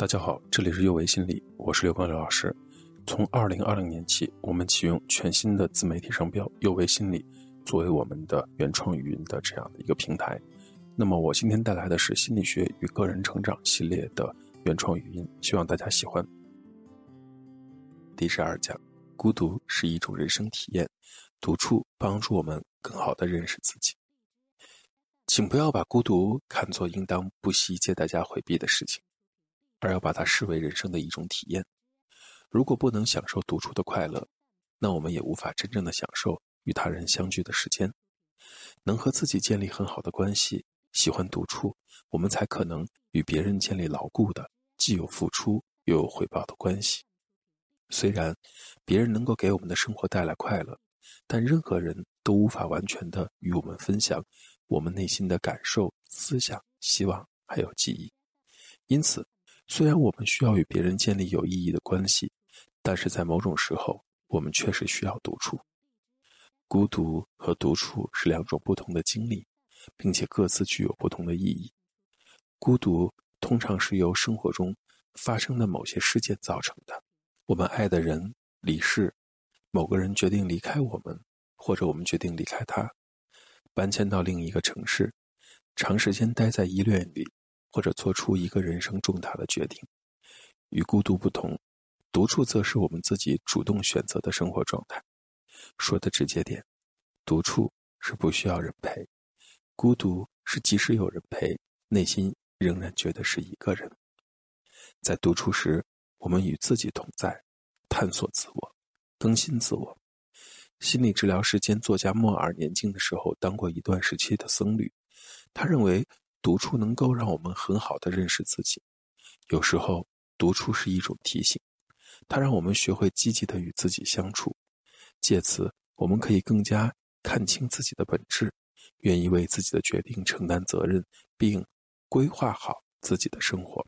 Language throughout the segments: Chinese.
大家好，这里是右维心理，我是刘光刘老师。从二零二零年起，我们启用全新的自媒体商标“右维心理”作为我们的原创语音的这样的一个平台。那么，我今天带来的是心理学与个人成长系列的原创语音，希望大家喜欢。第十二讲：孤独是一种人生体验，独处帮助我们更好的认识自己。请不要把孤独看作应当不惜一切代价回避的事情，而要把它视为人生的一种体验。如果不能享受独处的快乐，那我们也无法真正的享受与他人相聚的时间。能和自己建立很好的关系，喜欢独处，我们才可能与别人建立牢固的、既有付出又有回报的关系。虽然别人能够给我们的生活带来快乐，但任何人都无法完全的与我们分享。我们内心的感受、思想、希望还有记忆，因此，虽然我们需要与别人建立有意义的关系，但是在某种时候，我们确实需要独处。孤独和独处是两种不同的经历，并且各自具有不同的意义。孤独通常是由生活中发生的某些事件造成的，我们爱的人离世，某个人决定离开我们，或者我们决定离开他。搬迁到另一个城市，长时间待在医院里，或者做出一个人生重大的决定。与孤独不同，独处则是我们自己主动选择的生活状态。说的直接点，独处是不需要人陪，孤独是即使有人陪，内心仍然觉得是一个人。在独处时，我们与自己同在，探索自我，更新自我。心理治疗师兼作家莫尔年轻的时候当过一段时期的僧侣，他认为独处能够让我们很好的认识自己。有时候独处是一种提醒，它让我们学会积极的与自己相处，借此我们可以更加看清自己的本质，愿意为自己的决定承担责任，并规划好自己的生活。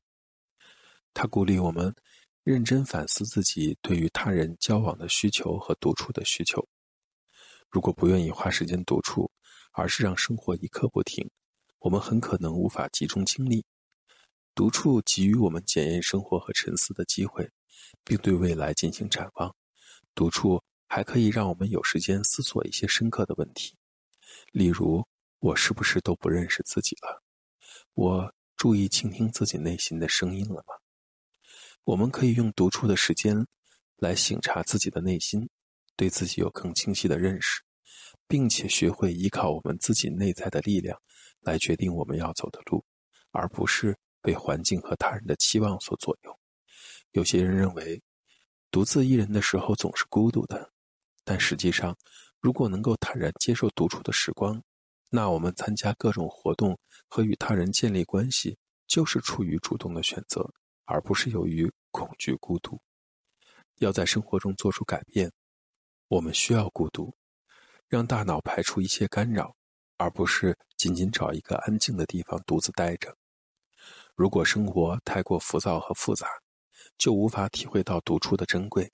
他鼓励我们认真反思自己对于他人交往的需求和独处的需求。如果不愿意花时间独处，而是让生活一刻不停，我们很可能无法集中精力。独处给予我们检验生活和沉思的机会，并对未来进行展望。独处还可以让我们有时间思索一些深刻的问题，例如：我是不是都不认识自己了？我注意倾听自己内心的声音了吗？我们可以用独处的时间来省察自己的内心。对自己有更清晰的认识，并且学会依靠我们自己内在的力量来决定我们要走的路，而不是被环境和他人的期望所左右。有些人认为，独自一人的时候总是孤独的，但实际上，如果能够坦然接受独处的时光，那我们参加各种活动和与他人建立关系，就是出于主动的选择，而不是由于恐惧孤独。要在生活中做出改变。我们需要孤独，让大脑排除一切干扰，而不是仅仅找一个安静的地方独自待着。如果生活太过浮躁和复杂，就无法体会到独处的珍贵。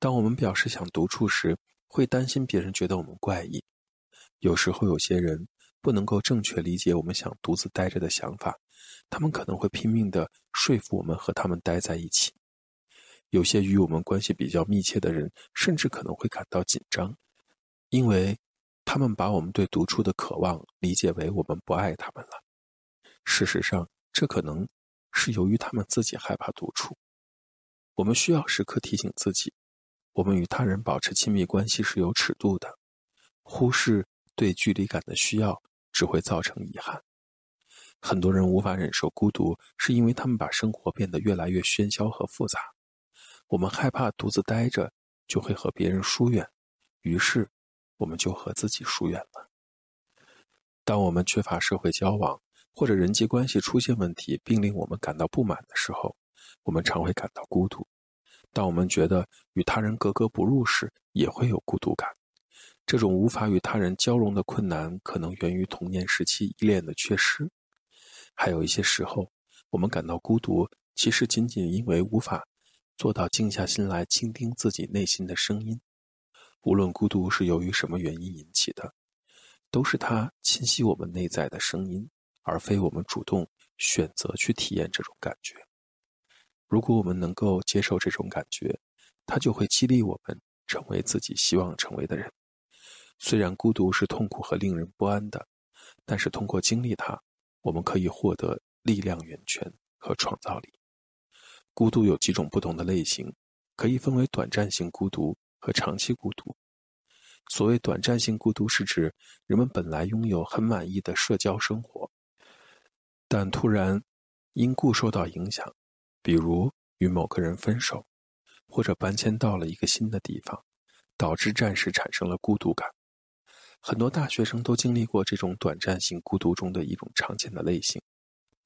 当我们表示想独处时，会担心别人觉得我们怪异。有时候，有些人不能够正确理解我们想独自待着的想法，他们可能会拼命地说服我们和他们待在一起。有些与我们关系比较密切的人，甚至可能会感到紧张，因为他们把我们对独处的渴望理解为我们不爱他们了。事实上，这可能是由于他们自己害怕独处。我们需要时刻提醒自己，我们与他人保持亲密关系是有尺度的，忽视对距离感的需要只会造成遗憾。很多人无法忍受孤独，是因为他们把生活变得越来越喧嚣和复杂。我们害怕独自待着就会和别人疏远，于是我们就和自己疏远了。当我们缺乏社会交往，或者人际关系出现问题，并令我们感到不满的时候，我们常会感到孤独。当我们觉得与他人格格不入时，也会有孤独感。这种无法与他人交融的困难，可能源于童年时期依恋的缺失。还有一些时候，我们感到孤独，其实仅仅因为无法。做到静下心来倾听自己内心的声音，无论孤独是由于什么原因引起的，都是它侵袭我们内在的声音，而非我们主动选择去体验这种感觉。如果我们能够接受这种感觉，它就会激励我们成为自己希望成为的人。虽然孤独是痛苦和令人不安的，但是通过经历它，我们可以获得力量源泉和创造力。孤独有几种不同的类型，可以分为短暂性孤独和长期孤独。所谓短暂性孤独，是指人们本来拥有很满意的社交生活，但突然因故受到影响，比如与某个人分手，或者搬迁到了一个新的地方，导致暂时产生了孤独感。很多大学生都经历过这种短暂性孤独中的一种常见的类型，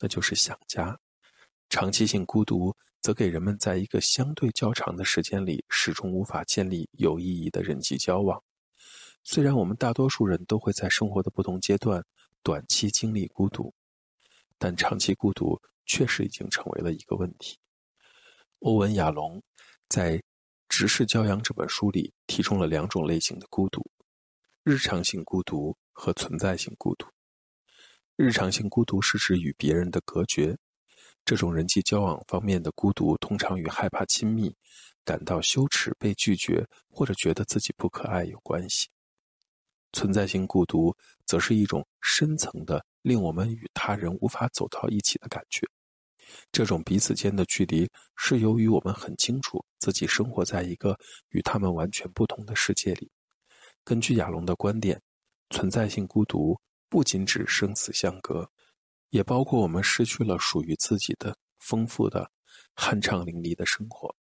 那就是想家。长期性孤独则给人们在一个相对较长的时间里始终无法建立有意义的人际交往。虽然我们大多数人都会在生活的不同阶段短期经历孤独，但长期孤独确实已经成为了一个问题。欧文·亚龙在《直视骄阳》这本书里提出了两种类型的孤独。日常性孤独和存在性孤独。日常性孤独是指与别人的隔绝，这种人际交往方面的孤独通常与害怕亲密、感到羞耻被拒绝或者觉得自己不可爱有关系。存在性孤独则是一种深层的令我们与他人无法走到一起的感觉，这种彼此间的距离是由于我们很清楚自己生活在一个与他们完全不同的世界里。根据亚龙的观点，存在性孤独不仅指生死相隔，也包括我们失去了属于自己的丰富的、酣畅淋漓的生活，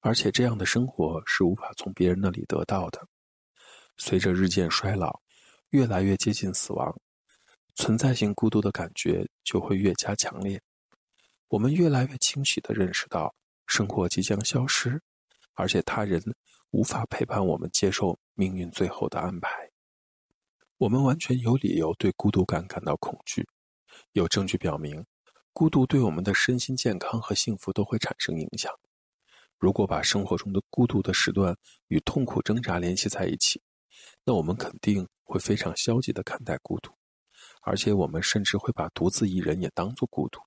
而且这样的生活是无法从别人那里得到的。随着日渐衰老，越来越接近死亡，存在性孤独的感觉就会越加强烈。我们越来越清晰地认识到，生活即将消失，而且他人。无法陪伴我们接受命运最后的安排，我们完全有理由对孤独感感到恐惧。有证据表明，孤独对我们的身心健康和幸福都会产生影响。如果把生活中的孤独的时段与痛苦挣扎联系在一起，那我们肯定会非常消极的看待孤独，而且我们甚至会把独自一人也当作孤独。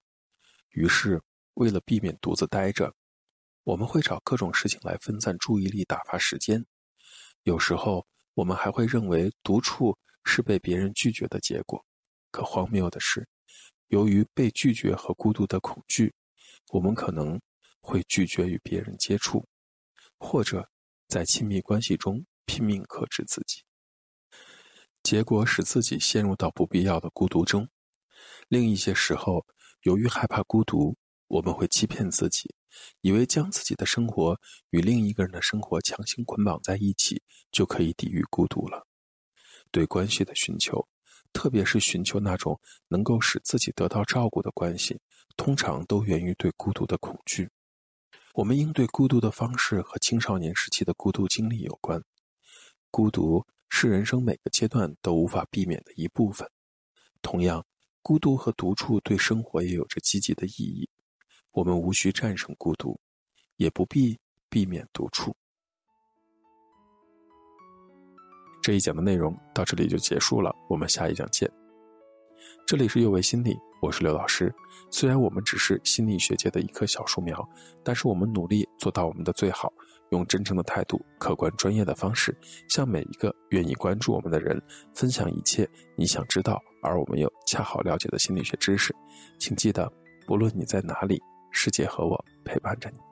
于是，为了避免独自待着。我们会找各种事情来分散注意力、打发时间。有时候，我们还会认为独处是被别人拒绝的结果。可荒谬的是，由于被拒绝和孤独的恐惧，我们可能会拒绝与别人接触，或者在亲密关系中拼命克制自己，结果使自己陷入到不必要的孤独中。另一些时候，由于害怕孤独，我们会欺骗自己。以为将自己的生活与另一个人的生活强行捆绑在一起，就可以抵御孤独了。对关系的寻求，特别是寻求那种能够使自己得到照顾的关系，通常都源于对孤独的恐惧。我们应对孤独的方式和青少年时期的孤独经历有关。孤独是人生每个阶段都无法避免的一部分。同样，孤独和独处对生活也有着积极的意义。我们无需战胜孤独，也不必避免独处。这一讲的内容到这里就结束了，我们下一讲见。这里是幼为心理，我是刘老师。虽然我们只是心理学界的一棵小树苗，但是我们努力做到我们的最好，用真诚的态度、客观专业的方式，向每一个愿意关注我们的人分享一切你想知道而我们又恰好了解的心理学知识。请记得，不论你在哪里。世界和我陪伴着你。